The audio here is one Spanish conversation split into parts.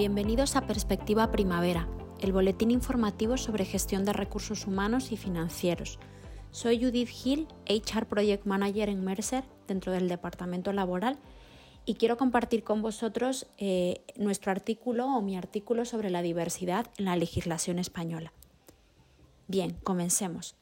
Bienvenidos a Perspectiva Primavera, el boletín informativo sobre gestión de recursos humanos y financieros. Soy Judith Hill, HR Project Manager en Mercer, dentro del Departamento Laboral, y quiero compartir con vosotros eh, nuestro artículo o mi artículo sobre la diversidad en la legislación española. Bien, comencemos.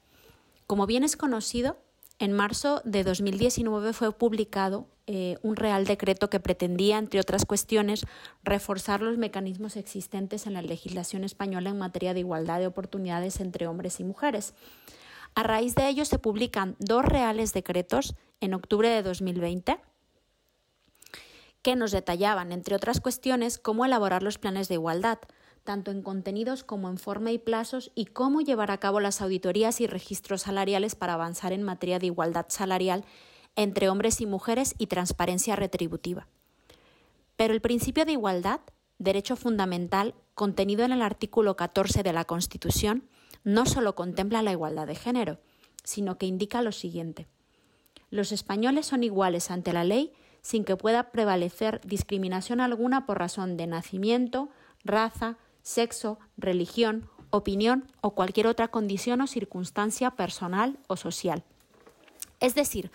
Como bien es conocido, en marzo de 2019 fue publicado eh, un Real Decreto que pretendía, entre otras cuestiones, reforzar los mecanismos existentes en la legislación española en materia de igualdad de oportunidades entre hombres y mujeres. A raíz de ello se publican dos Reales Decretos en octubre de 2020 que nos detallaban, entre otras cuestiones, cómo elaborar los planes de igualdad, tanto en contenidos como en forma y plazos, y cómo llevar a cabo las auditorías y registros salariales para avanzar en materia de igualdad salarial entre hombres y mujeres y transparencia retributiva. Pero el principio de igualdad, derecho fundamental contenido en el artículo 14 de la Constitución, no solo contempla la igualdad de género, sino que indica lo siguiente. Los españoles son iguales ante la ley sin que pueda prevalecer discriminación alguna por razón de nacimiento, raza, sexo, religión, opinión o cualquier otra condición o circunstancia personal o social. Es decir,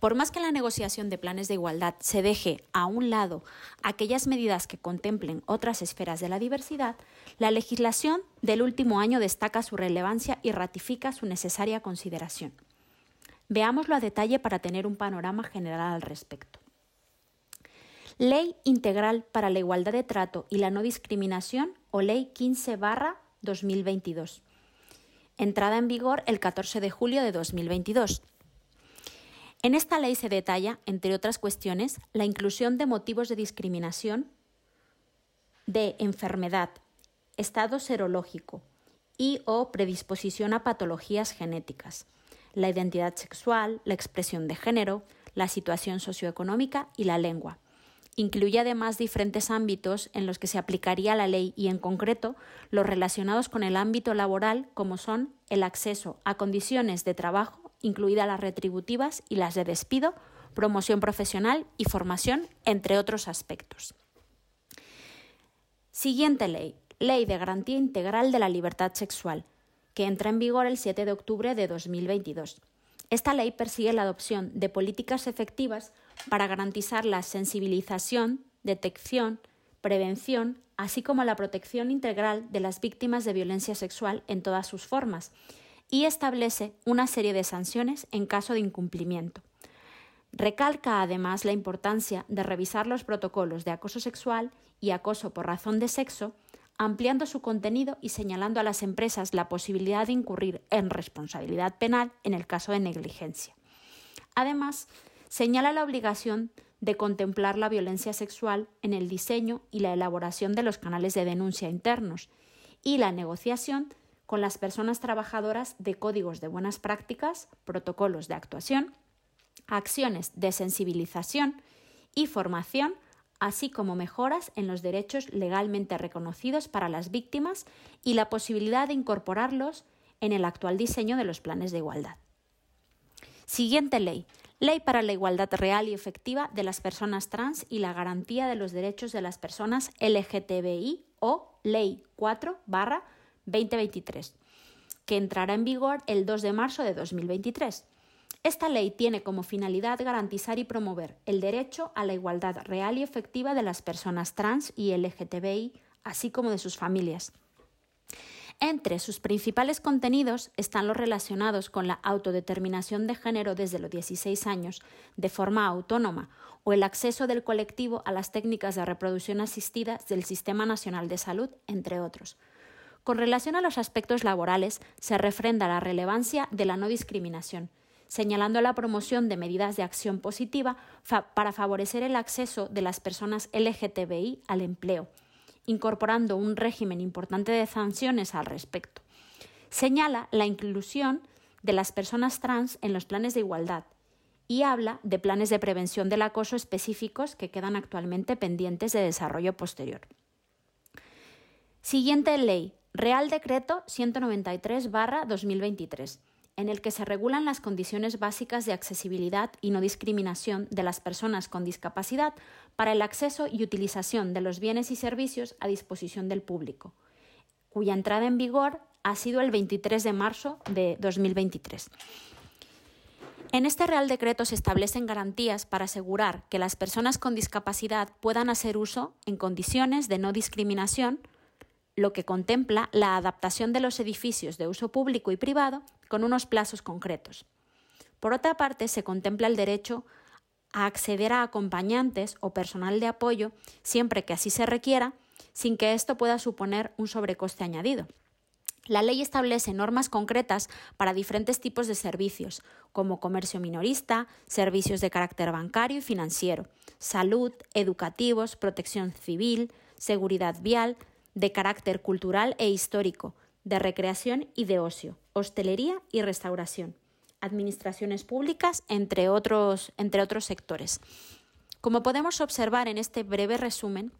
por más que la negociación de planes de igualdad se deje a un lado aquellas medidas que contemplen otras esferas de la diversidad, la legislación del último año destaca su relevancia y ratifica su necesaria consideración. Veámoslo a detalle para tener un panorama general al respecto. Ley Integral para la Igualdad de Trato y la No Discriminación o Ley 15 2022. Entrada en vigor el 14 de julio de 2022. En esta ley se detalla, entre otras cuestiones, la inclusión de motivos de discriminación de enfermedad, estado serológico y o predisposición a patologías genéticas, la identidad sexual, la expresión de género, la situación socioeconómica y la lengua. Incluye además diferentes ámbitos en los que se aplicaría la ley y, en concreto, los relacionados con el ámbito laboral, como son el acceso a condiciones de trabajo, incluidas las retributivas y las de despido, promoción profesional y formación, entre otros aspectos. Siguiente ley, Ley de Garantía Integral de la Libertad Sexual, que entra en vigor el 7 de octubre de 2022. Esta ley persigue la adopción de políticas efectivas para garantizar la sensibilización, detección, prevención, así como la protección integral de las víctimas de violencia sexual en todas sus formas, y establece una serie de sanciones en caso de incumplimiento. Recalca además la importancia de revisar los protocolos de acoso sexual y acoso por razón de sexo, ampliando su contenido y señalando a las empresas la posibilidad de incurrir en responsabilidad penal en el caso de negligencia. Además, señala la obligación de contemplar la violencia sexual en el diseño y la elaboración de los canales de denuncia internos y la negociación con las personas trabajadoras de códigos de buenas prácticas, protocolos de actuación, acciones de sensibilización y formación, así como mejoras en los derechos legalmente reconocidos para las víctimas y la posibilidad de incorporarlos en el actual diseño de los planes de igualdad. Siguiente ley, Ley para la Igualdad Real y Efectiva de las Personas Trans y la Garantía de los Derechos de las Personas LGTBI o Ley 4 2023, que entrará en vigor el 2 de marzo de 2023. Esta ley tiene como finalidad garantizar y promover el derecho a la igualdad real y efectiva de las personas trans y LGTBI, así como de sus familias. Entre sus principales contenidos están los relacionados con la autodeterminación de género desde los 16 años, de forma autónoma, o el acceso del colectivo a las técnicas de reproducción asistida del Sistema Nacional de Salud, entre otros. Con relación a los aspectos laborales, se refrenda la relevancia de la no discriminación, señalando la promoción de medidas de acción positiva para favorecer el acceso de las personas LGTBI al empleo, incorporando un régimen importante de sanciones al respecto. Señala la inclusión de las personas trans en los planes de igualdad y habla de planes de prevención del acoso específicos que quedan actualmente pendientes de desarrollo posterior. Siguiente ley, Real Decreto 193-2023, en el que se regulan las condiciones básicas de accesibilidad y no discriminación de las personas con discapacidad para el acceso y utilización de los bienes y servicios a disposición del público, cuya entrada en vigor ha sido el 23 de marzo de 2023. En este Real Decreto se establecen garantías para asegurar que las personas con discapacidad puedan hacer uso, en condiciones de no discriminación, lo que contempla la adaptación de los edificios de uso público y privado con unos plazos concretos. Por otra parte, se contempla el derecho a acceder a acompañantes o personal de apoyo siempre que así se requiera, sin que esto pueda suponer un sobrecoste añadido. La ley establece normas concretas para diferentes tipos de servicios, como comercio minorista, servicios de carácter bancario y financiero, salud, educativos, protección civil, seguridad vial, de carácter cultural e histórico, de recreación y de ocio, hostelería y restauración, administraciones públicas, entre otros, entre otros sectores. Como podemos observar en este breve resumen,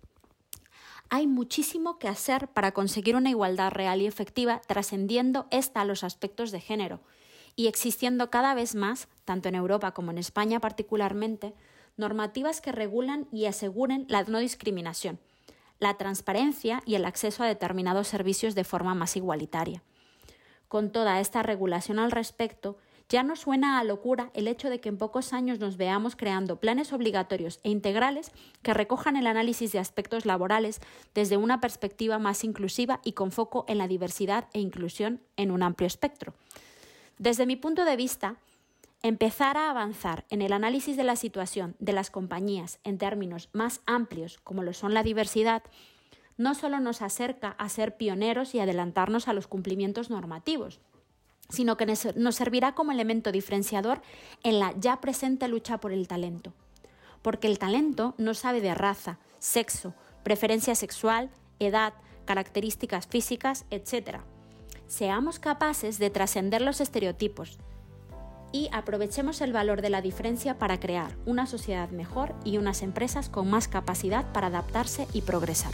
hay muchísimo que hacer para conseguir una igualdad real y efectiva, trascendiendo esta a los aspectos de género, y existiendo cada vez más, tanto en Europa como en España particularmente, normativas que regulan y aseguren la no discriminación, la transparencia y el acceso a determinados servicios de forma más igualitaria. Con toda esta regulación al respecto, ya no suena a locura el hecho de que en pocos años nos veamos creando planes obligatorios e integrales que recojan el análisis de aspectos laborales desde una perspectiva más inclusiva y con foco en la diversidad e inclusión en un amplio espectro. Desde mi punto de vista, Empezar a avanzar en el análisis de la situación de las compañías en términos más amplios, como lo son la diversidad, no solo nos acerca a ser pioneros y adelantarnos a los cumplimientos normativos, sino que nos servirá como elemento diferenciador en la ya presente lucha por el talento. Porque el talento no sabe de raza, sexo, preferencia sexual, edad, características físicas, etc. Seamos capaces de trascender los estereotipos, y aprovechemos el valor de la diferencia para crear una sociedad mejor y unas empresas con más capacidad para adaptarse y progresar.